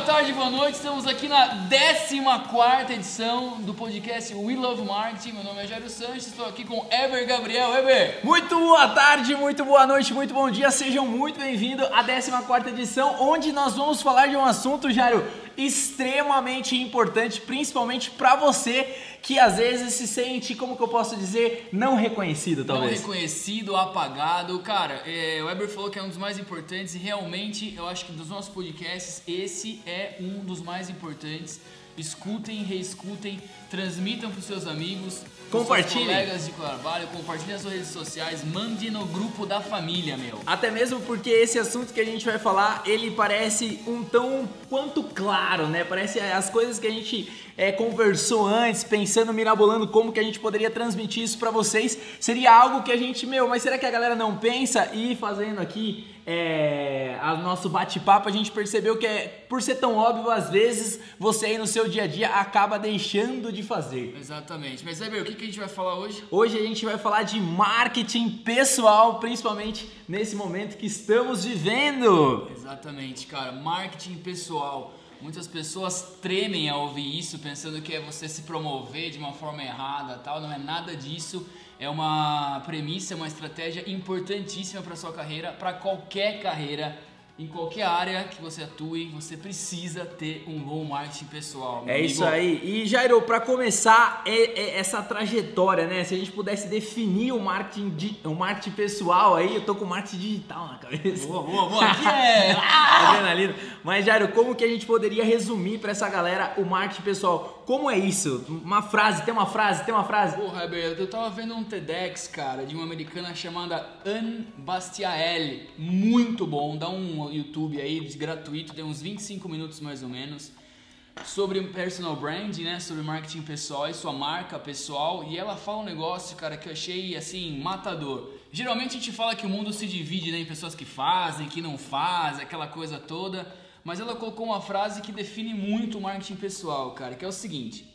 Boa tarde, boa noite. Estamos aqui na 14 edição do podcast We Love Marketing. Meu nome é Jairo Sanches, estou aqui com Eber Gabriel. Eber! Muito boa tarde, muito boa noite, muito bom dia. Sejam muito bem-vindos à 14 edição, onde nós vamos falar de um assunto, Jairo, extremamente importante, principalmente para você que às vezes se sente, como que eu posso dizer, não reconhecido, talvez. Não reconhecido, apagado. Cara, é, o Weber falou que é um dos mais importantes e realmente eu acho que dos nossos podcasts, esse é um dos mais importantes. Escutem, reescutem, transmitam para os seus amigos, Compartilhe. colegas de trabalho, compartilhe nas suas redes sociais, mande no grupo da família, meu. Até mesmo porque esse assunto que a gente vai falar, ele parece um tão quanto claro, né? Parece as coisas que a gente é, conversou antes, pensando, mirabolando como que a gente poderia transmitir isso para vocês. Seria algo que a gente, meu, mas será que a galera não pensa? E fazendo aqui é, a nosso bate-papo, a gente percebeu que é, por ser tão óbvio, às vezes você aí no seu dia a dia acaba deixando de fazer. Exatamente. Mas, Weber, o que, que a gente vai falar hoje? Hoje a gente vai falar de marketing pessoal, principalmente nesse momento que estamos vivendo. Exatamente, cara. Marketing pessoal. Muitas pessoas tremem ao ouvir isso, pensando que é você se promover de uma forma errada, tal. Não é nada disso. É uma premissa, uma estratégia importantíssima para sua carreira, para qualquer carreira em qualquer área que você atue, você precisa ter um bom marketing pessoal. É amigo. isso aí. E Jairo, para começar é, é essa trajetória, né? Se a gente pudesse definir o marketing, o marketing pessoal aí, eu tô com marketing digital na cabeça. Boa, boa, boa. Aqui é. Adrenalina. Mas Jairo, como que a gente poderia resumir para essa galera o marketing pessoal? Como é isso? Uma frase, tem uma frase, tem uma frase? Porra, Heber, eu tava vendo um TEDx, cara, de uma americana chamada Anne Bastiaelli. Muito bom, dá um YouTube aí, gratuito, tem uns 25 minutos mais ou menos. Sobre personal branding, né? Sobre marketing pessoal e sua marca pessoal. E ela fala um negócio, cara, que eu achei, assim, matador. Geralmente a gente fala que o mundo se divide né, em pessoas que fazem, que não fazem, aquela coisa toda. Mas ela colocou uma frase que define muito o marketing pessoal, cara, que é o seguinte.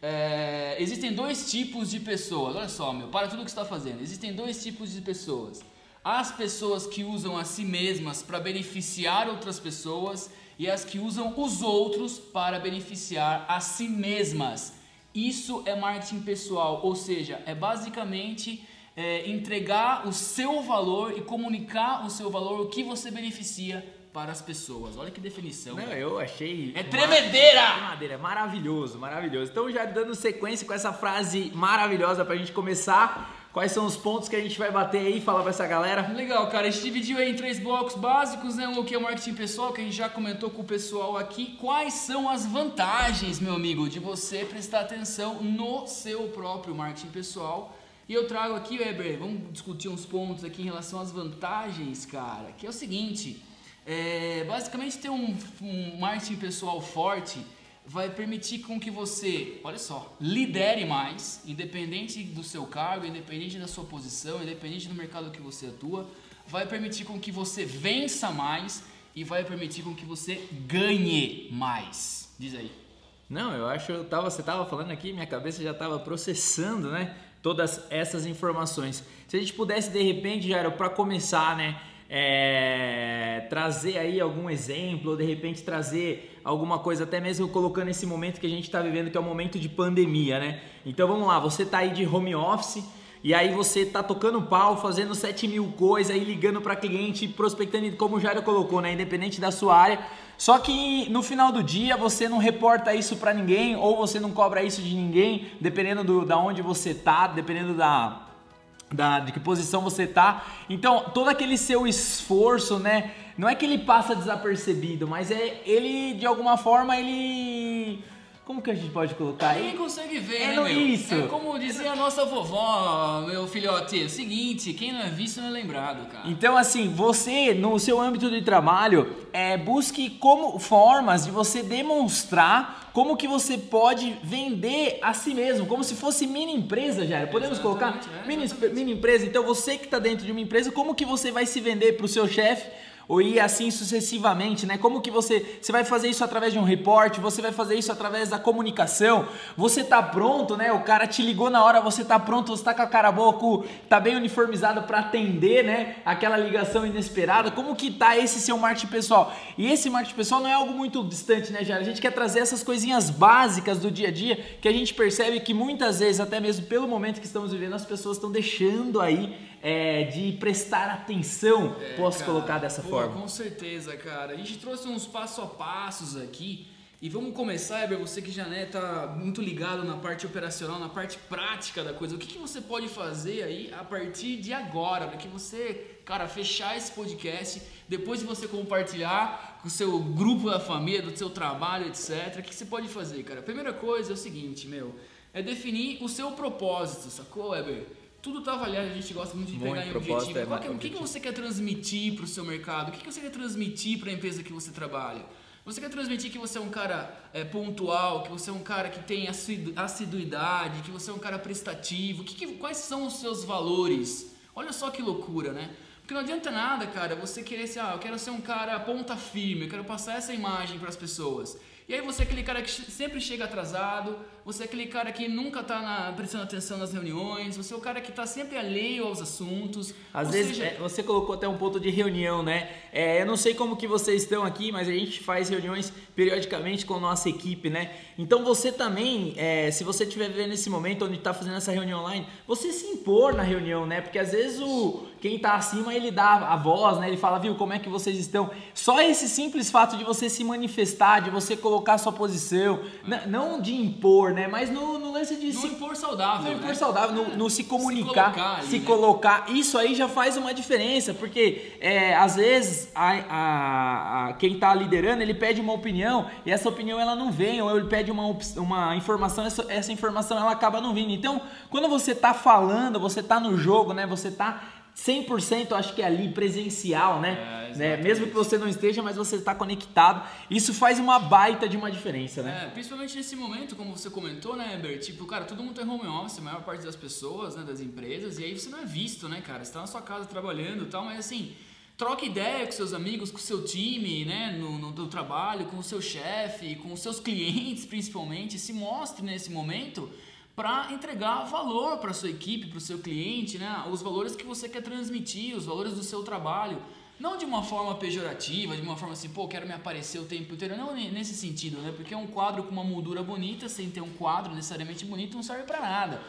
É, existem dois tipos de pessoas. Olha só, meu, para tudo que está fazendo. Existem dois tipos de pessoas. As pessoas que usam a si mesmas para beneficiar outras pessoas e as que usam os outros para beneficiar a si mesmas. Isso é marketing pessoal, ou seja, é basicamente é, entregar o seu valor e comunicar o seu valor, o que você beneficia para as pessoas. Olha que definição. Não, cara. eu achei. É tremedeira! Tremedeira, maravilhoso, maravilhoso. Então, já dando sequência com essa frase maravilhosa pra gente começar. Quais são os pontos que a gente vai bater aí e falar pra essa galera? Legal, cara. A gente dividiu aí em três blocos básicos, né? O que é o marketing pessoal, que a gente já comentou com o pessoal aqui. Quais são as vantagens, meu amigo, de você prestar atenção no seu próprio marketing pessoal? E eu trago aqui, Weber, vamos discutir uns pontos aqui em relação às vantagens, cara. Que é o seguinte: é, basicamente ter um, um marketing pessoal forte vai permitir com que você, olha só, lidere mais, independente do seu cargo, independente da sua posição, independente do mercado que você atua, vai permitir com que você vença mais e vai permitir com que você ganhe mais. Diz aí. Não, eu acho eu tava, você tava falando aqui, minha cabeça já tava processando, né? Todas essas informações. Se a gente pudesse de repente, era para começar, né? É, trazer aí algum exemplo, ou de repente trazer alguma coisa, até mesmo colocando esse momento que a gente está vivendo, que é o momento de pandemia, né? Então vamos lá, você tá aí de home office e aí você tá tocando pau, fazendo 7 mil coisas aí, ligando para cliente, prospectando, como o Jairo colocou, né? Independente da sua área. Só que no final do dia você não reporta isso para ninguém, ou você não cobra isso de ninguém, dependendo do, da onde você tá, dependendo da, da, de que posição você tá. Então, todo aquele seu esforço, né? Não é que ele passa desapercebido, mas é ele de alguma forma ele como que a gente pode colocar aí? Ninguém consegue ver, É né, meu? isso. É como dizia a nossa vovó, meu filhote, é o seguinte, quem não é visto não é lembrado, cara. Então, assim, você, no seu âmbito de trabalho, é, busque como formas de você demonstrar como que você pode vender a si mesmo, como se fosse mini empresa, já. Podemos colocar Exatamente, é, mini, mini empresa. Então, você que está dentro de uma empresa, como que você vai se vender para o seu chefe? Ou ir assim sucessivamente, né? Como que você, você vai fazer isso através de um reporte, você vai fazer isso através da comunicação, você tá pronto, né? O cara te ligou na hora, você tá pronto, você tá com a cara boa, tá bem uniformizado para atender, né? Aquela ligação inesperada. Como que tá esse seu marketing pessoal? E esse marketing pessoal não é algo muito distante, né, Jair? A gente quer trazer essas coisinhas básicas do dia a dia que a gente percebe que muitas vezes, até mesmo pelo momento que estamos vivendo, as pessoas estão deixando aí é, de prestar atenção, é, posso cara, colocar dessa pô, forma. Com certeza, cara. A gente trouxe uns passo a passos aqui. E vamos começar, Eber, você que já né, tá muito ligado na parte operacional, na parte prática da coisa. O que, que você pode fazer aí a partir de agora, para que você, cara, fechar esse podcast, depois de você compartilhar com o seu grupo da família, do seu trabalho, etc. O que você pode fazer, cara? A primeira coisa é o seguinte, meu, é definir o seu propósito, sacou, Eber? Tudo está avaliado, a gente gosta muito de muito pegar em objetivo. É, que, o que, que você quer transmitir para o seu mercado? O que, que você quer transmitir para a empresa que você trabalha? Você quer transmitir que você é um cara é, pontual, que você é um cara que tem assiduidade, que você é um cara prestativo? Que, que, quais são os seus valores? Olha só que loucura, né? Porque não adianta nada, cara, você querer ser, ah, eu quero ser um cara ponta firme, eu quero passar essa imagem para as pessoas. E aí você é aquele cara que sempre chega atrasado, você é aquele cara que nunca está prestando atenção nas reuniões, você é o cara que está sempre alheio aos assuntos. Às vezes, seja... é, você colocou até um ponto de reunião, né? É, eu não sei como que vocês estão aqui, mas a gente faz reuniões periodicamente com a nossa equipe, né? Então você também, é, se você estiver vivendo nesse momento onde está fazendo essa reunião online, você se impor na reunião, né? Porque às vezes o quem está acima ele dá a voz, né? Ele fala, viu, como é que vocês estão? Só esse simples fato de você se manifestar, de você colocar a sua posição, não de impor, né? Mas no, no lance de no se impor saudável, no impor né? saudável, no, no, se comunicar, se colocar, ali, se né? colocar, isso aí já faz uma diferença, porque é, às vezes a, a, a quem está liderando ele pede uma opinião e essa opinião ela não vem, ou ele pede uma, uma informação, essa, essa informação ela acaba não vindo. Então, quando você está falando, você está no jogo, né? Você está 100% acho que é ali presencial, né? É, né? Mesmo que você não esteja, mas você está conectado. Isso faz uma baita de uma diferença, né? É, principalmente nesse momento, como você comentou, né, Herbert? Tipo, cara, todo mundo tem home office, a maior parte das pessoas, né, das empresas, e aí você não é visto, né, cara? Você está na sua casa trabalhando e tal, mas assim, troca ideia com seus amigos, com seu time, né, no, no, no trabalho, com o seu chefe, com os seus clientes, principalmente. Se mostre nesse momento para entregar valor para sua equipe, para o seu cliente, né? Os valores que você quer transmitir, os valores do seu trabalho. Não de uma forma pejorativa, de uma forma assim, pô, quero me aparecer o tempo inteiro. Não nesse sentido, né? Porque um quadro com uma moldura bonita, sem ter um quadro necessariamente bonito, não serve para nada.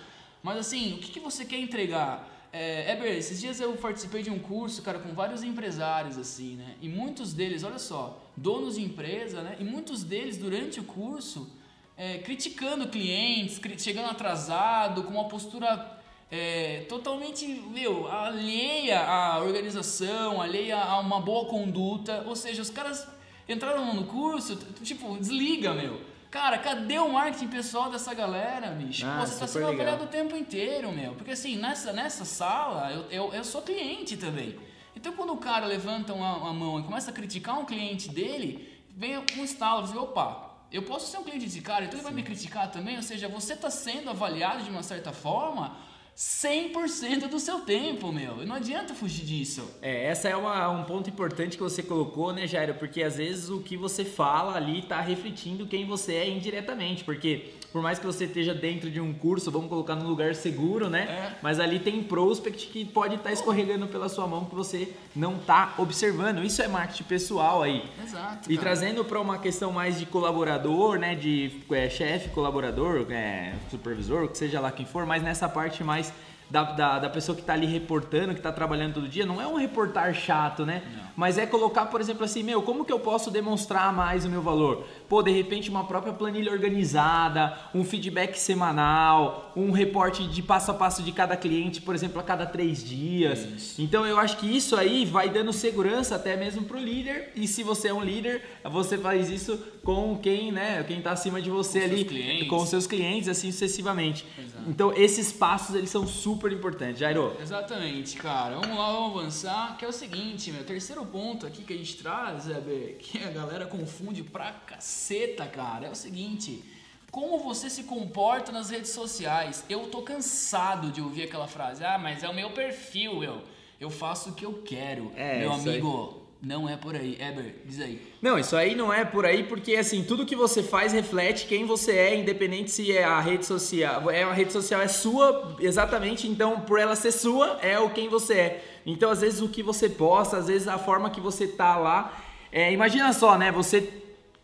Mas assim, o que, que você quer entregar? É, esses dias eu participei de um curso, cara, com vários empresários, assim, né? E muitos deles, olha só, donos de empresa, né? E muitos deles, durante o curso, é, criticando clientes, chegando atrasado, com uma postura é, totalmente meu, alheia à organização, alheia a uma boa conduta. Ou seja, os caras entraram no curso, tipo, desliga, meu. Cara, cadê o marketing pessoal dessa galera, bicho? Ah, Pô, você tá sendo avaliado o tempo inteiro, meu. Porque assim, nessa, nessa sala, eu, eu, eu sou cliente também. Então quando o cara levanta uma, uma mão e começa a criticar um cliente dele, vem um estalo, diz, opa, eu posso ser um cliente desse cara, então ele vai me criticar também. Ou seja, você está sendo avaliado de uma certa forma 100% do seu tempo, meu. Não adianta fugir disso. É, essa é uma, um ponto importante que você colocou, né, Jairo? Porque às vezes o que você fala ali está refletindo quem você é indiretamente. Porque por mais que você esteja dentro de um curso, vamos colocar num lugar seguro, né? É. Mas ali tem prospect que pode estar tá escorregando pela sua mão que você não está observando. Isso é marketing pessoal aí. Exato. E trazendo para uma questão mais de colaborador, né? De é, chefe, colaborador, é, supervisor, o que seja lá quem for, mas nessa parte mais da, da, da, pessoa que está ali reportando, que está trabalhando todo dia, não é um reportar chato, né? Não. Mas é colocar, por exemplo, assim, meu, como que eu posso demonstrar mais o meu valor? Pô, de repente uma própria planilha organizada, um feedback semanal, um reporte de passo a passo de cada cliente, por exemplo, a cada três dias. Isso. Então eu acho que isso aí vai dando segurança até mesmo para o líder. E se você é um líder, você faz isso com quem, né? Quem está acima de você com ali, com os seus clientes, assim sucessivamente. Exato. Então esses passos eles são super super importante. Jairo. Exatamente, cara. Vamos lá, vamos avançar. Que é o seguinte, meu terceiro ponto aqui que a gente traz, Zé, que a galera confunde pra caceta, cara. É o seguinte. Como você se comporta nas redes sociais? Eu tô cansado de ouvir aquela frase. Ah, mas é o meu perfil, eu. Eu faço o que eu quero. É, meu amigo, não é por aí. Eber, diz aí. Não, isso aí não é por aí porque assim, tudo que você faz reflete quem você é, independente se é a rede social, é a rede social é sua, exatamente, então por ela ser sua, é o quem você é. Então, às vezes o que você posta, às vezes a forma que você tá lá, é, imagina só, né? Você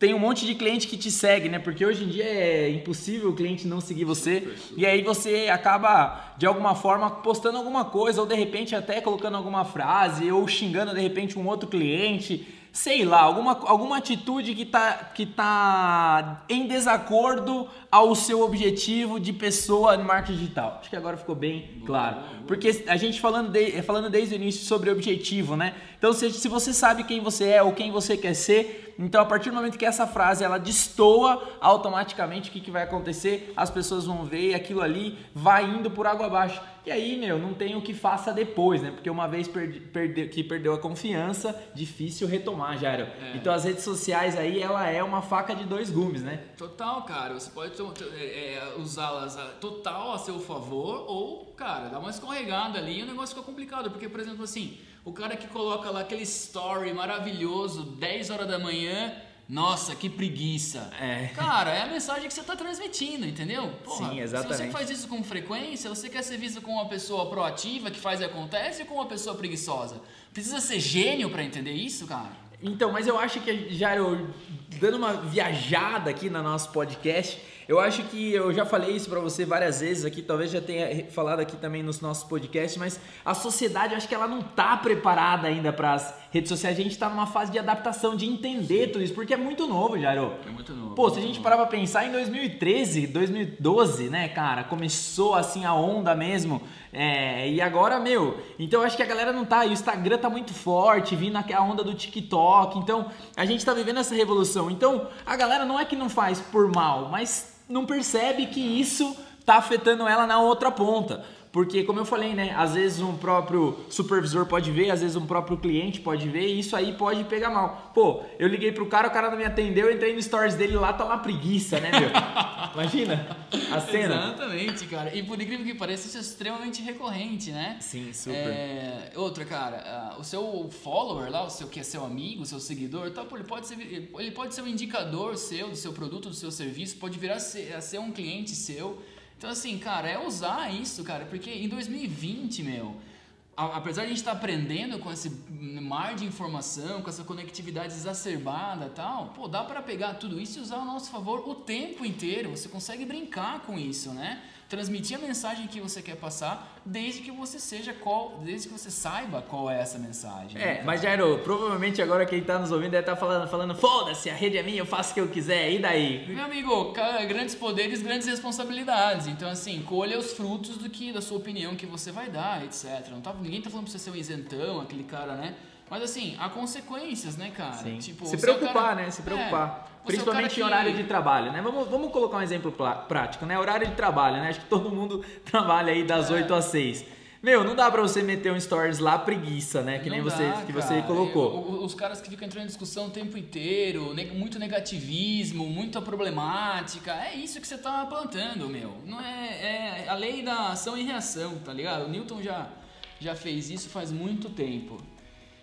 tem um monte de cliente que te segue, né? Porque hoje em dia é impossível o cliente não seguir você. E aí você acaba, de alguma forma, postando alguma coisa, ou de repente até colocando alguma frase, ou xingando de repente um outro cliente. Sei lá, alguma, alguma atitude que tá, que tá em desacordo ao seu objetivo de pessoa no marketing digital. Acho que agora ficou bem claro. Porque a gente falando, de, falando desde o início sobre objetivo, né? Então, se, se você sabe quem você é ou quem você quer ser, então, a partir do momento que essa frase ela destoa, automaticamente o que, que vai acontecer? As pessoas vão ver e aquilo ali vai indo por água abaixo. E aí, meu, não tem o que faça depois, né? Porque uma vez perde, perde, que perdeu a confiança, difícil retomar, Jairo. É. Então, as redes sociais aí, ela é uma faca de dois gumes, né? Total, cara. Você pode é, é, usá-las total a seu favor ou, cara, dar uma escorregada ali e o negócio fica complicado. Porque, por exemplo, assim o cara que coloca lá aquele story maravilhoso, 10 horas da manhã, nossa, que preguiça. É. Cara, é a mensagem que você está transmitindo, entendeu? Porra, Sim, exatamente. Se você faz isso com frequência, você quer ser visto como uma pessoa proativa que faz e acontece ou como uma pessoa preguiçosa? Precisa ser gênio para entender isso, cara? Então, mas eu acho que já eu, dando uma viajada aqui no nosso podcast, eu acho que eu já falei isso para você várias vezes aqui, talvez já tenha falado aqui também nos nossos podcasts, mas a sociedade, eu acho que ela não tá preparada ainda para as redes sociais. A gente tá numa fase de adaptação, de entender tudo isso, porque é muito novo, Jairo. É muito novo. Pô, se a gente parar pra pensar em 2013, 2012, né, cara, começou assim a onda mesmo. É, e agora, meu, então eu acho que a galera não tá. o Instagram tá muito forte, vindo a onda do TikTok. Então, a gente tá vivendo essa revolução. Então, a galera não é que não faz por mal, mas não percebe que isso está afetando ela na outra ponta. Porque, como eu falei, né? Às vezes um próprio supervisor pode ver, às vezes um próprio cliente pode ver, e isso aí pode pegar mal. Pô, eu liguei pro cara, o cara não me atendeu, eu entrei no stories dele lá, tá lá preguiça, né, meu? Imagina a cena. Exatamente, cara. E por incrível que pareça, isso é extremamente recorrente, né? Sim, super. É... Outra, cara, uh, o seu follower lá, o seu que é seu amigo, o seu seguidor, pô, ele, pode ser, ele pode ser um indicador seu, do seu produto, do seu serviço, pode virar a ser, a ser um cliente seu então, assim, cara, é usar isso, cara, porque em 2020, meu, apesar de a gente estar tá aprendendo com esse mar de informação, com essa conectividade exacerbada tal, pô, dá para pegar tudo isso e usar a nosso favor o tempo inteiro. Você consegue brincar com isso, né? Transmitir a mensagem que você quer passar, desde que você seja qual, desde que você saiba qual é essa mensagem. É, né? mas Jairo, provavelmente agora quem está nos ouvindo deve estar tá falando, falando foda-se, a rede é minha, eu faço o que eu quiser, e daí? Meu amigo, grandes poderes, grandes responsabilidades. Então, assim, colha os frutos do que, da sua opinião que você vai dar, etc. Não tá, ninguém tá falando pra você ser um isentão, aquele cara, né? Mas assim, há consequências, né, cara? Sim. Tipo, se preocupar, cara... né? Se preocupar. É, Principalmente que... em horário de trabalho, né? Vamos, vamos colocar um exemplo prático, né? Horário de trabalho, né? Acho que todo mundo trabalha aí das é. 8 às 6. Meu, não dá pra você meter um stories lá preguiça, né? Que não nem você, que você colocou. Os caras que ficam entrando em discussão o tempo inteiro, muito negativismo, muita problemática. É isso que você tá plantando, meu. Não é, é a lei da ação e reação, tá ligado? O Newton já, já fez isso faz muito tempo.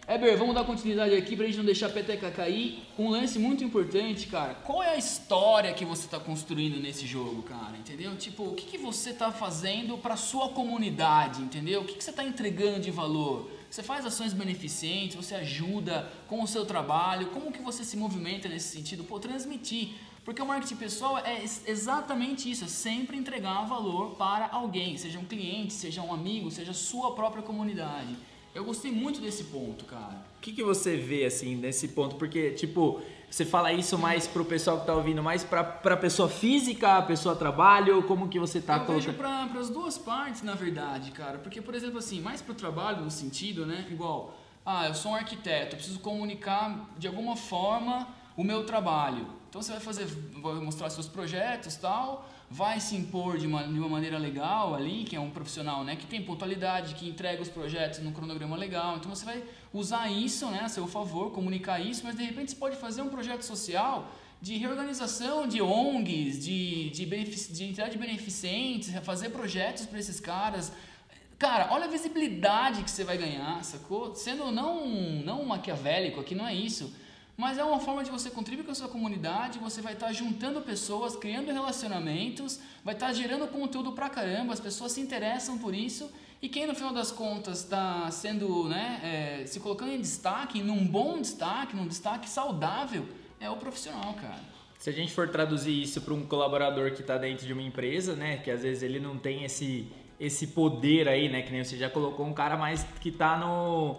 Eber, vamos dar continuidade aqui pra gente não deixar a peteca cair. Um lance muito importante, cara. Qual é a história que você tá construindo nesse jogo, cara? Entendeu? Tipo, o que, que você tá fazendo pra sua comunidade, entendeu? O que, que você tá entregando de valor? Você faz ações beneficentes, você ajuda com o seu trabalho, como que você se movimenta nesse sentido? Pô, transmitir. Porque o marketing pessoal é exatamente isso, é sempre entregar valor para alguém, seja um cliente, seja um amigo, seja sua própria comunidade. Eu gostei muito desse ponto, cara. O que, que você vê, assim, nesse ponto? Porque, tipo, você fala isso mais pro pessoal que tá ouvindo, mais pra, pra pessoa física, a pessoa trabalho, como que você tá eu colocando? vejo pra, pras duas partes, na verdade, cara. Porque, por exemplo, assim, mais pro trabalho, no sentido, né, igual, ah, eu sou um arquiteto, eu preciso comunicar de alguma forma o meu trabalho. Então você vai fazer, vai mostrar seus projetos tal, vai se impor de uma, de uma maneira legal ali, que é um profissional né, que tem pontualidade, que entrega os projetos no cronograma legal. Então você vai usar isso né, a seu favor, comunicar isso, mas de repente você pode fazer um projeto social de reorganização de ONGs, de, de, de entidade de beneficentes, fazer projetos para esses caras. Cara, olha a visibilidade que você vai ganhar, sacou? Sendo não, não maquiavélico, aqui não é isso. Mas é uma forma de você contribuir com a sua comunidade, você vai estar juntando pessoas, criando relacionamentos, vai estar gerando conteúdo pra caramba, as pessoas se interessam por isso. E quem no final das contas está sendo, né, é, se colocando em destaque, num bom destaque, num destaque saudável, é o profissional, cara. Se a gente for traduzir isso para um colaborador que está dentro de uma empresa, né, que às vezes ele não tem esse esse poder aí, né? Que nem você já colocou um cara mais que tá no,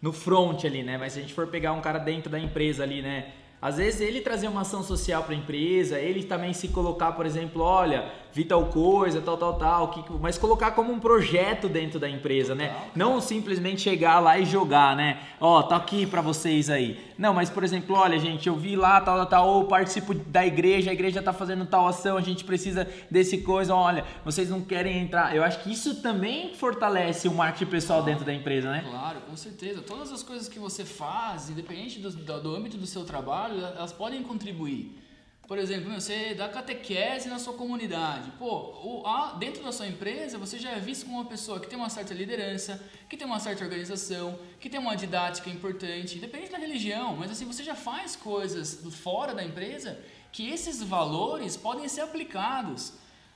no front ali, né? Mas se a gente for pegar um cara dentro da empresa ali, né? Às vezes ele trazer uma ação social para a empresa, ele também se colocar, por exemplo, olha, vi tal coisa, tal, tal, tal, que, mas colocar como um projeto dentro da empresa, né? Não simplesmente chegar lá e jogar, né? Ó, oh, tá aqui para vocês aí. Não, mas por exemplo, olha, gente, eu vi lá, tal, tal, tal, ou participo da igreja, a igreja tá fazendo tal ação, a gente precisa desse coisa, olha, vocês não querem entrar. Eu acho que isso também fortalece o marketing pessoal dentro da empresa, né? Claro, com certeza. Todas as coisas que você faz, independente do, do, do âmbito do seu trabalho, elas podem contribuir. Por exemplo, você dá catequese na sua comunidade. Pô, dentro da sua empresa, você já é visto como uma pessoa que tem uma certa liderança, que tem uma certa organização, que tem uma didática importante, independente da religião, mas assim, você já faz coisas fora da empresa que esses valores podem ser aplicados.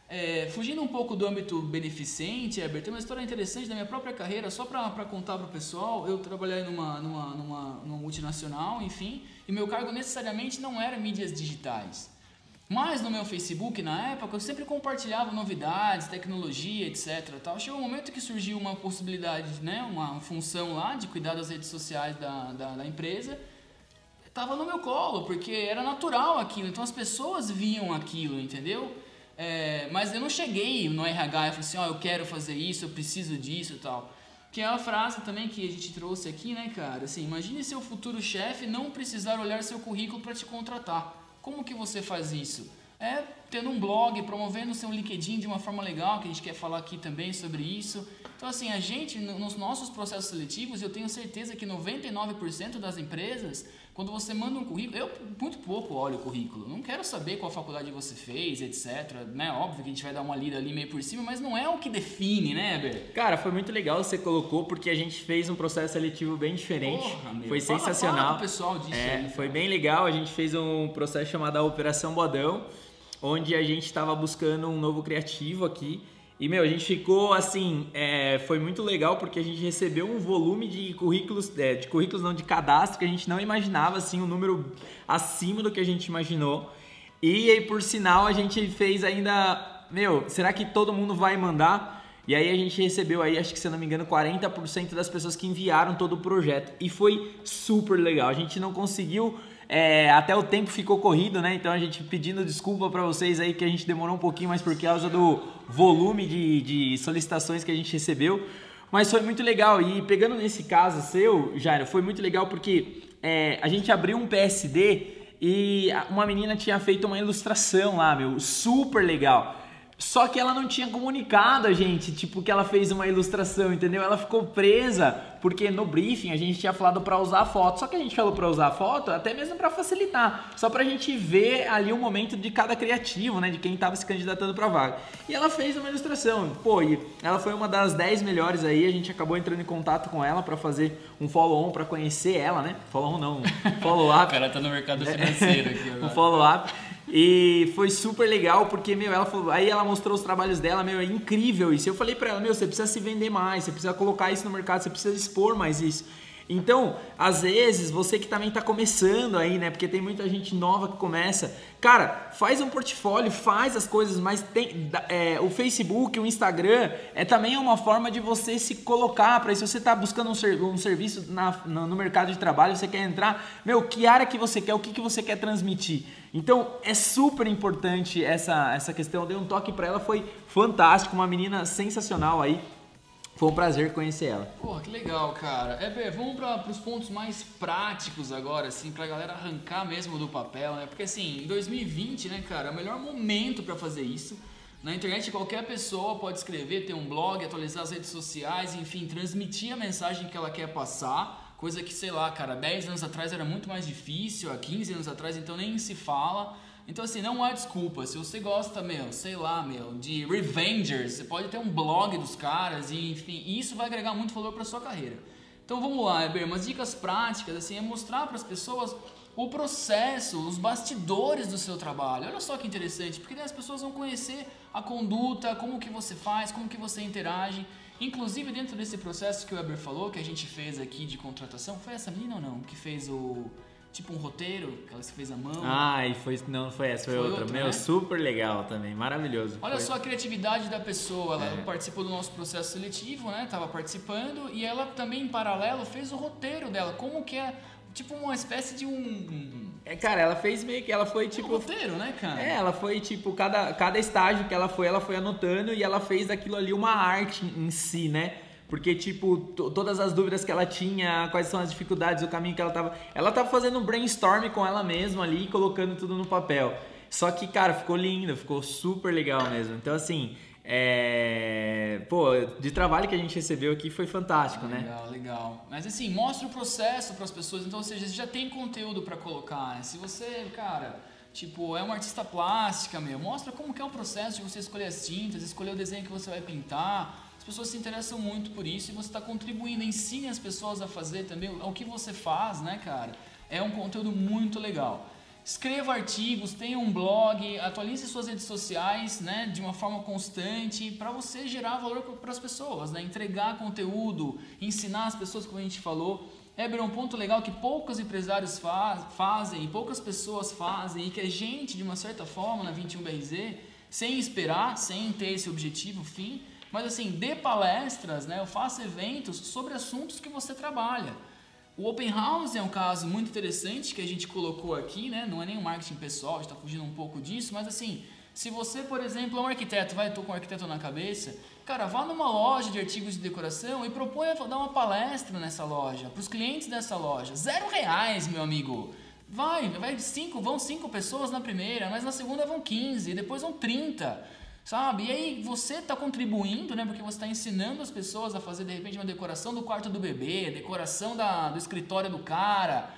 É, fugindo um pouco do âmbito beneficente, Heber, tem uma história interessante da minha própria carreira, só para contar para o pessoal. Eu trabalhei numa, numa, numa, numa multinacional, enfim, e meu cargo necessariamente não era mídias digitais. Mas no meu Facebook, na época, eu sempre compartilhava novidades, tecnologia, etc. Tal. Chegou um momento que surgiu uma possibilidade, né, uma função lá de cuidar das redes sociais da, da, da empresa. Estava no meu colo, porque era natural aquilo, então as pessoas viam aquilo, entendeu? É, mas eu não cheguei no RH e falei assim, ó, oh, eu quero fazer isso, eu preciso disso e tal. Que é a frase também que a gente trouxe aqui, né, cara? Assim, imagine seu futuro chefe não precisar olhar seu currículo para te contratar. Como que você faz isso? É tendo um blog, promovendo seu LinkedIn de uma forma legal, que a gente quer falar aqui também sobre isso. Então, assim, a gente, nos nossos processos seletivos, eu tenho certeza que 99% das empresas quando você manda um currículo, eu muito pouco olho o currículo. Não quero saber qual faculdade você fez, etc. Né? Óbvio que a gente vai dar uma lida ali meio por cima, mas não é o que define, né, Eber? Cara, foi muito legal você colocou, porque a gente fez um processo seletivo bem diferente. Porra, foi fala, sensacional. Fala pessoal disso é, aí, foi bem legal. A gente fez um processo chamado Operação Bodão, onde a gente estava buscando um novo criativo aqui. E, meu, a gente ficou assim, é, foi muito legal porque a gente recebeu um volume de currículos, é, de currículos não, de cadastro que a gente não imaginava, assim, um número acima do que a gente imaginou. E aí, por sinal, a gente fez ainda, meu, será que todo mundo vai mandar? E aí a gente recebeu aí, acho que se eu não me engano, 40% das pessoas que enviaram todo o projeto. E foi super legal. A gente não conseguiu é, até o tempo ficou corrido, né? Então a gente pedindo desculpa para vocês aí que a gente demorou um pouquinho, mas por causa do volume de, de solicitações que a gente recebeu. Mas foi muito legal. E pegando nesse caso seu, Jairo, foi muito legal porque é, a gente abriu um PSD e uma menina tinha feito uma ilustração lá, meu, super legal. Só que ela não tinha comunicado a gente, tipo, que ela fez uma ilustração, entendeu? Ela ficou presa, porque no briefing a gente tinha falado para usar a foto. Só que a gente falou para usar a foto até mesmo para facilitar, só pra gente ver ali o momento de cada criativo, né, de quem tava se candidatando para vaga. E ela fez uma ilustração. Pô, e ela foi uma das 10 melhores aí, a gente acabou entrando em contato com ela para fazer um follow-on para conhecer ela, né? Follow-on não, follow-up. o cara tá no mercado financeiro aqui agora. um follow-up. E foi super legal, porque, meu, ela falou, aí ela mostrou os trabalhos dela, meu, é incrível isso. Eu falei pra ela, meu, você precisa se vender mais, você precisa colocar isso no mercado, você precisa expor mais isso. Então, às vezes, você que também está começando aí, né? Porque tem muita gente nova que começa. Cara, faz um portfólio, faz as coisas, mas tem é, o Facebook, o Instagram é também uma forma de você se colocar para isso. Você está buscando um, ser, um serviço na, no, no, mercado de trabalho, você quer entrar, meu, que área que você quer, o que, que você quer transmitir. Então, é super importante essa, essa questão. Eu dei um toque para ela, foi fantástico, uma menina sensacional aí. Foi um prazer conhecer ela. Porra, que legal, cara. É, vamos para os pontos mais práticos agora, assim, pra galera arrancar mesmo do papel, né? Porque assim, em 2020, né, cara, é o melhor momento para fazer isso. Na internet qualquer pessoa pode escrever, ter um blog, atualizar as redes sociais, enfim, transmitir a mensagem que ela quer passar. Coisa que, sei lá, cara, 10 anos atrás era muito mais difícil, há 15 anos atrás então nem se fala. Então, assim, não há desculpa. Se você gosta, meu, sei lá, meu, de Revengers, você pode ter um blog dos caras e, enfim, isso vai agregar muito valor para sua carreira. Então, vamos lá, Eber, umas dicas práticas, assim, é mostrar para as pessoas o processo, os bastidores do seu trabalho. Olha só que interessante, porque daí as pessoas vão conhecer a conduta, como que você faz, como que você interage. Inclusive, dentro desse processo que o Weber falou, que a gente fez aqui de contratação, foi essa menina ou não? Que fez o tipo um roteiro, que ela fez a mão. Ah, e foi. Não, foi essa, foi, foi outra. outra. Meu, né? super legal também, maravilhoso. Olha foi. só a criatividade da pessoa. Ela é. participou do nosso processo seletivo, né? Tava participando e ela também, em paralelo, fez o roteiro dela. Como que é. Tipo uma espécie de um. É, cara, ela fez meio que. Ela foi tipo. Um roteiro, né, cara? É, ela foi tipo. Cada, cada estágio que ela foi, ela foi anotando e ela fez daquilo ali uma arte em si, né? Porque, tipo, todas as dúvidas que ela tinha, quais são as dificuldades, o caminho que ela tava. Ela tava fazendo um brainstorm com ela mesma ali, colocando tudo no papel. Só que, cara, ficou lindo, ficou super legal mesmo. Então, assim, é... Pô, de trabalho que a gente recebeu aqui foi fantástico, legal, né? Legal, legal. Mas assim, mostra o processo para as pessoas. Então, ou seja, você já tem conteúdo para colocar. Né? Se você, cara, tipo, é uma artista plástica, meu, mostra como que é o processo de você escolher as tintas, escolher o desenho que você vai pintar as pessoas se interessam muito por isso e você está contribuindo, ensine as pessoas a fazer também o que você faz, né, cara? É um conteúdo muito legal. Escreva artigos, tenha um blog, atualize suas redes sociais, né, de uma forma constante para você gerar valor para as pessoas, né, entregar conteúdo, ensinar as pessoas como a gente falou. É um ponto legal que poucos empresários faz, fazem, poucas pessoas fazem e que a gente, de uma certa forma, na 21BRZ, sem esperar, sem ter esse objetivo, fim, mas assim, dê palestras, né? Eu faço eventos sobre assuntos que você trabalha. O Open House é um caso muito interessante que a gente colocou aqui, né? Não é nem um marketing pessoal, está fugindo um pouco disso, mas assim, se você, por exemplo, é um arquiteto, vai, estou com um arquiteto na cabeça, cara, vá numa loja de artigos de decoração e proponha dar uma palestra nessa loja, para os clientes dessa loja. Zero reais, meu amigo. Vai, vai cinco, vão cinco pessoas na primeira, mas na segunda vão 15, depois vão 30 sabe? E aí você está contribuindo, né? Porque você está ensinando as pessoas a fazer de repente uma decoração do quarto do bebê, decoração da, do escritório do cara.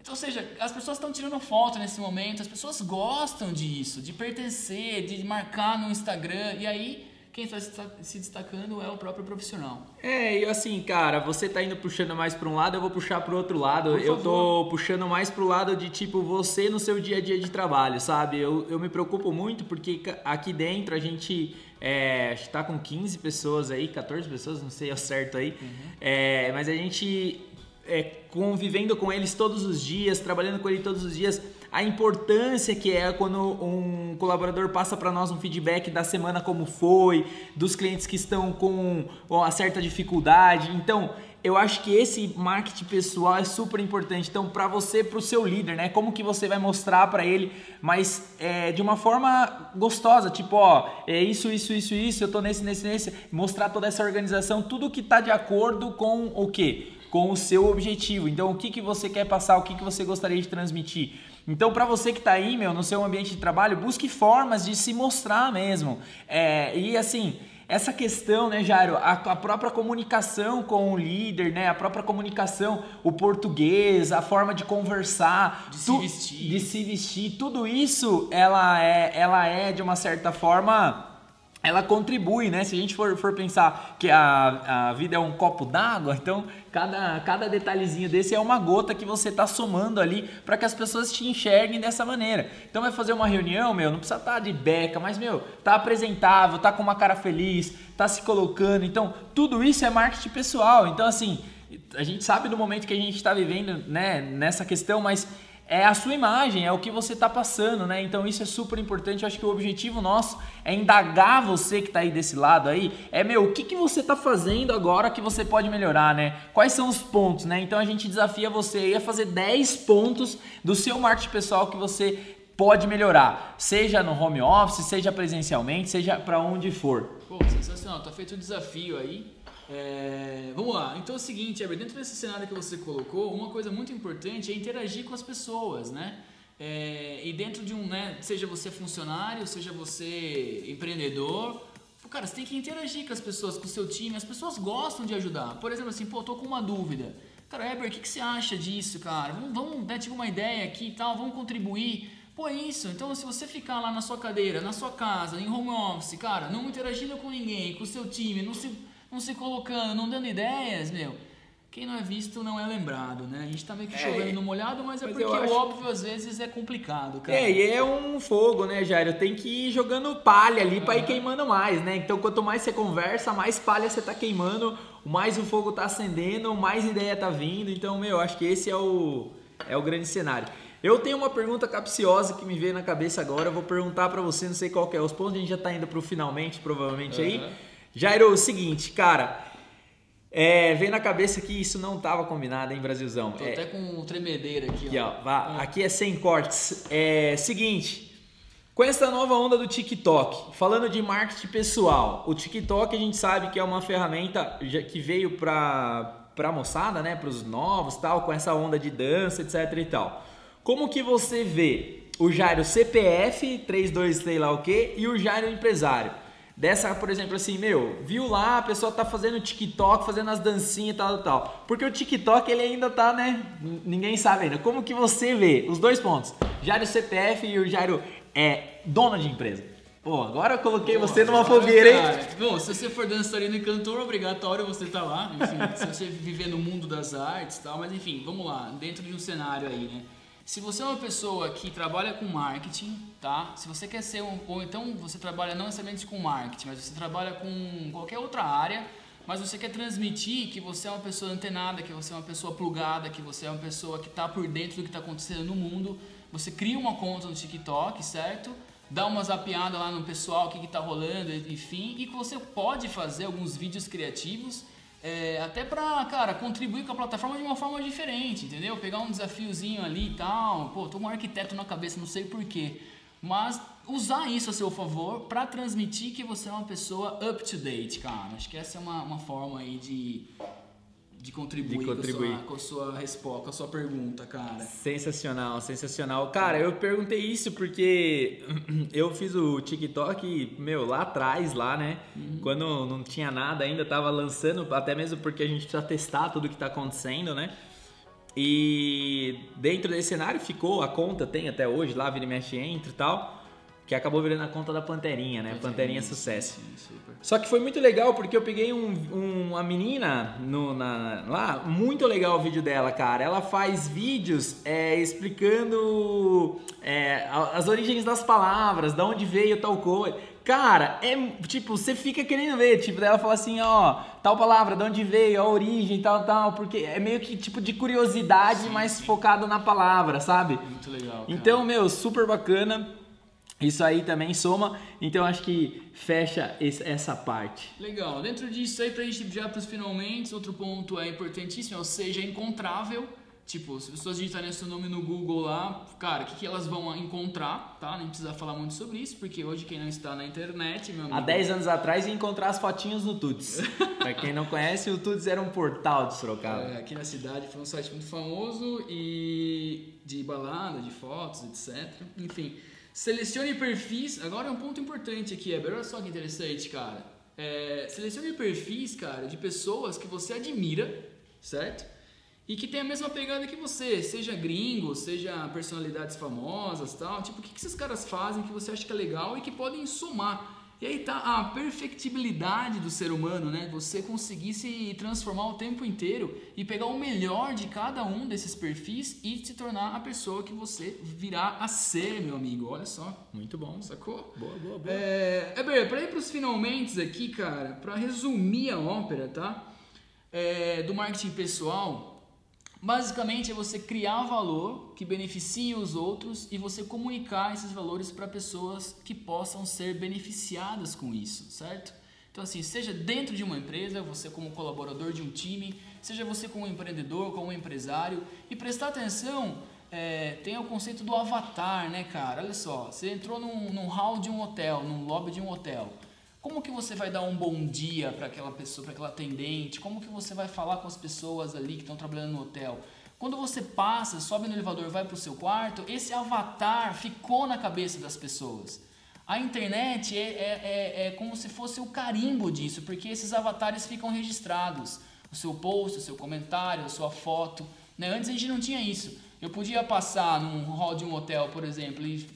Então, ou seja, as pessoas estão tirando foto nesse momento, as pessoas gostam disso, de pertencer, de marcar no Instagram, e aí quem está se destacando é o próprio profissional. É, e assim, cara, você tá indo puxando mais para um lado, eu vou puxar para o outro lado. eu tô puxando mais para o lado de tipo você no seu dia a dia de trabalho, sabe? Eu, eu me preocupo muito porque aqui dentro a gente é, está com 15 pessoas aí, 14 pessoas, não sei ao certo aí, uhum. é, mas a gente é, convivendo com eles todos os dias, trabalhando com ele todos os dias a importância que é quando um colaborador passa para nós um feedback da semana como foi, dos clientes que estão com uma certa dificuldade. Então, eu acho que esse marketing pessoal é super importante. Então, para você, para o seu líder, né? Como que você vai mostrar para ele, mas é, de uma forma gostosa, tipo, ó, é isso, isso, isso, isso. Eu tô nesse, nesse, nesse. Mostrar toda essa organização, tudo que tá de acordo com o quê? Com o seu objetivo. Então, o que que você quer passar? O que que você gostaria de transmitir? Então, para você que está aí, meu, no seu ambiente de trabalho, busque formas de se mostrar mesmo. É, e assim, essa questão, né, Jairo, a, a, própria comunicação com o líder, né, a própria comunicação, o português, a forma de conversar, de se vestir, de se vestir, tudo isso, ela é, ela é de uma certa forma ela contribui, né? Se a gente for, for pensar que a, a vida é um copo d'água, então cada, cada detalhezinho desse é uma gota que você está somando ali para que as pessoas te enxerguem dessa maneira. Então vai fazer uma reunião, meu, não precisa estar tá de beca, mas meu, tá apresentável, tá com uma cara feliz, tá se colocando. Então tudo isso é marketing pessoal. Então assim, a gente sabe do momento que a gente está vivendo, né, nessa questão, mas é a sua imagem, é o que você está passando, né? Então isso é super importante. Eu acho que o objetivo nosso é indagar você que está aí desse lado aí. É meu, o que, que você está fazendo agora que você pode melhorar, né? Quais são os pontos, né? Então a gente desafia você aí a fazer 10 pontos do seu marketing pessoal que você pode melhorar, seja no home office, seja presencialmente, seja para onde for. Pô, sensacional. Tá feito o desafio aí. É, vamos lá, então é o seguinte, Eber, dentro desse cenário que você colocou, uma coisa muito importante é interagir com as pessoas, né? É, e dentro de um, né, seja você funcionário, seja você empreendedor, cara, você tem que interagir com as pessoas, com o seu time, as pessoas gostam de ajudar. Por exemplo, assim, pô, tô com uma dúvida. Cara, Eber, o que, que você acha disso, cara? Vamos, vamos né, tive uma ideia aqui e tal, vamos contribuir. Pô, é isso. Então, se você ficar lá na sua cadeira, na sua casa, em home office, cara, não interagindo com ninguém, com o seu time, não se, não se colocando, não dando ideias, meu quem não é visto não é lembrado, né? A gente tá meio que é, chovendo é, no molhado, mas é mas porque o óbvio às vezes é complicado, cara. É, e é um fogo, né, Jairo? Tem que ir jogando palha ali uhum. para ir queimando mais, né? Então quanto mais você conversa, mais palha você tá queimando, mais o fogo tá acendendo, mais ideia tá vindo. Então, meu, acho que esse é o, é o grande cenário. Eu tenho uma pergunta capciosa que me veio na cabeça agora, eu vou perguntar para você, não sei qual é os pontos, a gente já tá indo pro finalmente, provavelmente uhum. aí. Jairo, o seguinte, cara, é, vem na cabeça que isso não estava combinado, hein, Brasilzão? Tô é, até com tremedeira aqui, aqui ó. ó hum. Aqui é sem cortes. É seguinte, com essa nova onda do TikTok, falando de marketing pessoal, o TikTok a gente sabe que é uma ferramenta que veio para para moçada, né, para os novos, tal, com essa onda de dança, etc e tal. Como que você vê o Jairo CPF 32 sei lá o quê e o Jairo empresário? Dessa, por exemplo, assim, meu, viu lá, a pessoa tá fazendo TikTok, fazendo as dancinhas e tal, tal. Porque o TikTok, ele ainda tá, né? Ninguém sabe ainda. Como que você vê os dois pontos? Jairo CPF e o Jairo é dono de empresa. Pô, agora eu coloquei Pô, você numa fogueira, hein? Bom, se você for dançarino e cantor, obrigatório você tá lá. Enfim, se você viver no mundo das artes e tal. Mas enfim, vamos lá, dentro de um cenário aí, né? Se você é uma pessoa que trabalha com marketing, tá? Se você quer ser um, ou então você trabalha não necessariamente com marketing, mas você trabalha com qualquer outra área, mas você quer transmitir que você é uma pessoa antenada, que você é uma pessoa plugada, que você é uma pessoa que está por dentro do que está acontecendo no mundo, você cria uma conta no TikTok, certo? Dá uma zapiada lá no pessoal, o que está rolando, enfim, e que você pode fazer alguns vídeos criativos é, até pra, cara, contribuir com a plataforma de uma forma diferente, entendeu? Pegar um desafiozinho ali e tal. Pô, tô com um arquiteto na cabeça, não sei porquê. Mas usar isso a seu favor para transmitir que você é uma pessoa up to date, cara. Acho que essa é uma, uma forma aí de, de contribuir, de contribuir. Com, a sua, com a sua resposta, com a sua pergunta, cara. Sensacional, sensacional. Cara, eu perguntei isso porque eu fiz o TikTok, meu, lá atrás, lá, né? Uhum. Quando não tinha nada ainda, tava lançando, até mesmo porque a gente precisa testar tudo que tá acontecendo, né? E dentro desse cenário ficou, a conta tem até hoje, lá vira e mexe entra e tal que acabou virando a conta da Panterinha, né? Panterinha Sucesso. Sim, Só que foi muito legal porque eu peguei um, um, uma menina no, na, lá, muito legal o vídeo dela, cara. Ela faz vídeos é, explicando é, as origens das palavras, de onde veio tal coisa. Cara, é tipo, você fica querendo ver, tipo, ela fala assim, ó, tal palavra, de onde veio, a origem, tal, tal, porque é meio que tipo de curiosidade, sim, mas sim. focado na palavra, sabe? Muito legal. Cara. Então, meu, super bacana. Isso aí também soma, então acho que fecha esse, essa parte. Legal. Dentro disso aí, pra gente já para os finalmente, outro ponto é importantíssimo, ou seja, encontrável. Tipo, se as pessoas digitarem seu nome no Google lá, cara, o que, que elas vão encontrar, tá? Nem precisa falar muito sobre isso, porque hoje quem não está na internet, meu amigo... Há 10 anos atrás ia encontrar as fotinhas no Tuts. pra quem não conhece, o Tuts era um portal de Sorocaba. É, aqui na cidade foi um site muito famoso e de balada, de fotos, etc. Enfim... Selecione perfis. Agora é um ponto importante aqui, Eber. Olha só que interessante, cara. É, selecione perfis, cara, de pessoas que você admira, certo? E que tem a mesma pegada que você, seja gringo, seja personalidades famosas, tal. Tipo, o que, que esses caras fazem que você acha que é legal e que podem somar e aí tá a perfectibilidade do ser humano, né? Você conseguir se transformar o tempo inteiro e pegar o melhor de cada um desses perfis e se tornar a pessoa que você virá a ser, meu amigo. Olha só. Muito bom. Sacou? Boa, boa, boa. É, é pra ir pros finalmente aqui, cara, pra resumir a ópera, tá? É, do marketing pessoal, Basicamente é você criar valor que beneficie os outros e você comunicar esses valores para pessoas que possam ser beneficiadas com isso, certo? Então assim, seja dentro de uma empresa, você como colaborador de um time, seja você como empreendedor, como empresário, e prestar atenção, é, tem o conceito do avatar, né, cara? Olha só, você entrou num, num hall de um hotel, num lobby de um hotel. Como que você vai dar um bom dia para aquela pessoa, para aquela atendente? Como que você vai falar com as pessoas ali que estão trabalhando no hotel? Quando você passa, sobe no elevador, vai para o seu quarto, esse avatar ficou na cabeça das pessoas. A internet é, é, é, é como se fosse o carimbo disso, porque esses avatares ficam registrados. O seu post, o seu comentário, a sua foto. Né? Antes a gente não tinha isso. Eu podia passar num hall de um hotel, por exemplo, e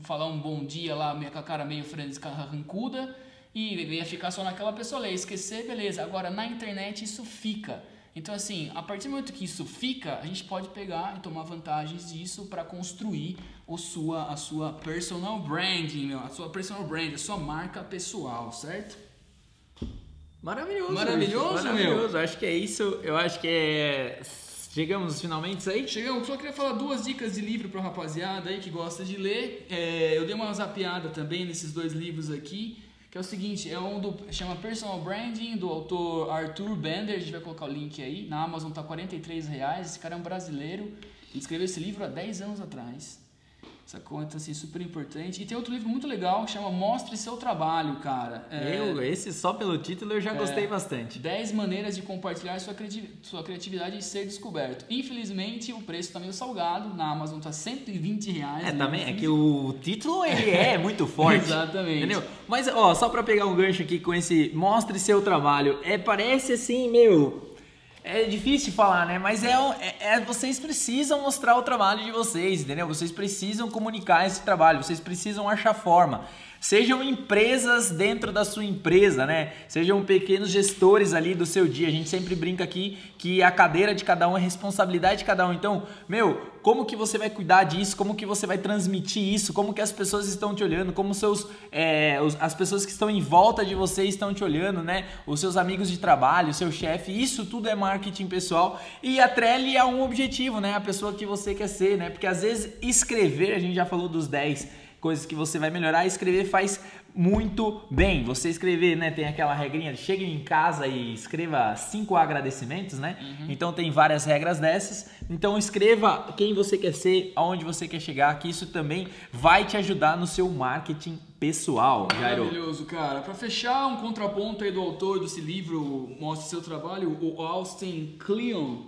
falar um bom dia lá, com a cara meio carrancuda, e ia ficar só naquela pessoa ali, esquecer, beleza. Agora, na internet isso fica. Então, assim, a partir do momento que isso fica, a gente pode pegar e tomar vantagens disso para construir o sua, a sua personal branding, meu, a sua personal brand, a sua marca pessoal, certo? Maravilhoso. Maravilhoso, Maravilhoso. meu. Acho que é isso. Eu acho que é. Chegamos finalmente aí? Chegamos, só queria falar duas dicas de livro para rapaziada aí que gosta de ler. É, eu dei uma zapiada também nesses dois livros aqui, que é o seguinte, é um do chama Personal Branding do autor Arthur Bender, a gente vai colocar o link aí. Na Amazon tá 43 reais. Esse cara é um brasileiro, ele escreveu esse livro há 10 anos atrás. Essa conta assim super importante. E tem outro livro muito legal que chama Mostre seu trabalho, cara. É, Eu, esse só pelo título eu já gostei bastante. 10 maneiras de compartilhar sua, criati- sua criatividade e ser descoberto. Infelizmente, o preço tá meio salgado. Na Amazon tá 120 reais. É, né? também, é que o título ele é muito forte. Exatamente. Entendeu? Mas, ó, só pra pegar um gancho aqui com esse mostre seu trabalho, é, parece assim, meu. É difícil falar, né? Mas é, é, é- vocês precisam mostrar o trabalho de vocês, entendeu? Vocês precisam comunicar esse trabalho, vocês precisam achar forma. Sejam empresas dentro da sua empresa, né? Sejam pequenos gestores ali do seu dia. A gente sempre brinca aqui que a cadeira de cada um é responsabilidade de cada um. Então, meu, como que você vai cuidar disso? Como que você vai transmitir isso? Como que as pessoas estão te olhando? Como seus, é, as pessoas que estão em volta de você estão te olhando, né? Os seus amigos de trabalho, o seu chefe, isso tudo é marketing pessoal. E a Trelly é um objetivo, né? A pessoa que você quer ser, né? Porque às vezes escrever, a gente já falou dos 10 coisas que você vai melhorar, escrever faz muito bem. Você escrever, né, tem aquela regrinha, de chegue em casa e escreva cinco agradecimentos, né? Então tem várias regras dessas. Então escreva quem você quer ser, aonde você quer chegar, que isso também vai te ajudar no seu marketing pessoal, Jairo. Maravilhoso, cara. Pra fechar, um contraponto aí do autor desse livro Mostre Seu Trabalho, o Austin Kleon.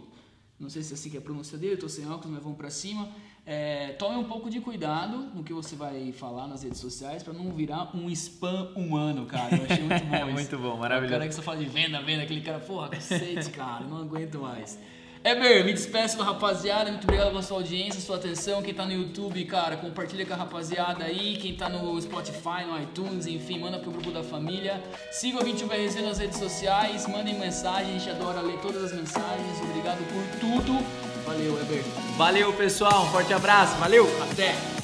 Não sei se é assim que é a pronúncia dele, eu tô sem óculos, mas vamos pra cima. É, tome um pouco de cuidado no que você vai falar nas redes sociais pra não virar um spam humano, cara. Eu achei muito bom É isso. muito bom, O maravilhoso. cara que só fala de venda, venda, aquele cara, porra, cacete, cara, não aguento mais. Eber, me despeço da rapaziada, muito obrigado pela sua audiência, sua atenção. Quem tá no YouTube, cara, compartilha com a rapaziada aí. Quem tá no Spotify, no iTunes, enfim, manda pro grupo da família. Siga o 21BRZ nas redes sociais, mandem mensagem, a gente adora ler todas as mensagens. Obrigado por tudo. Valeu, Eber. Valeu, pessoal, um forte abraço, valeu! Até!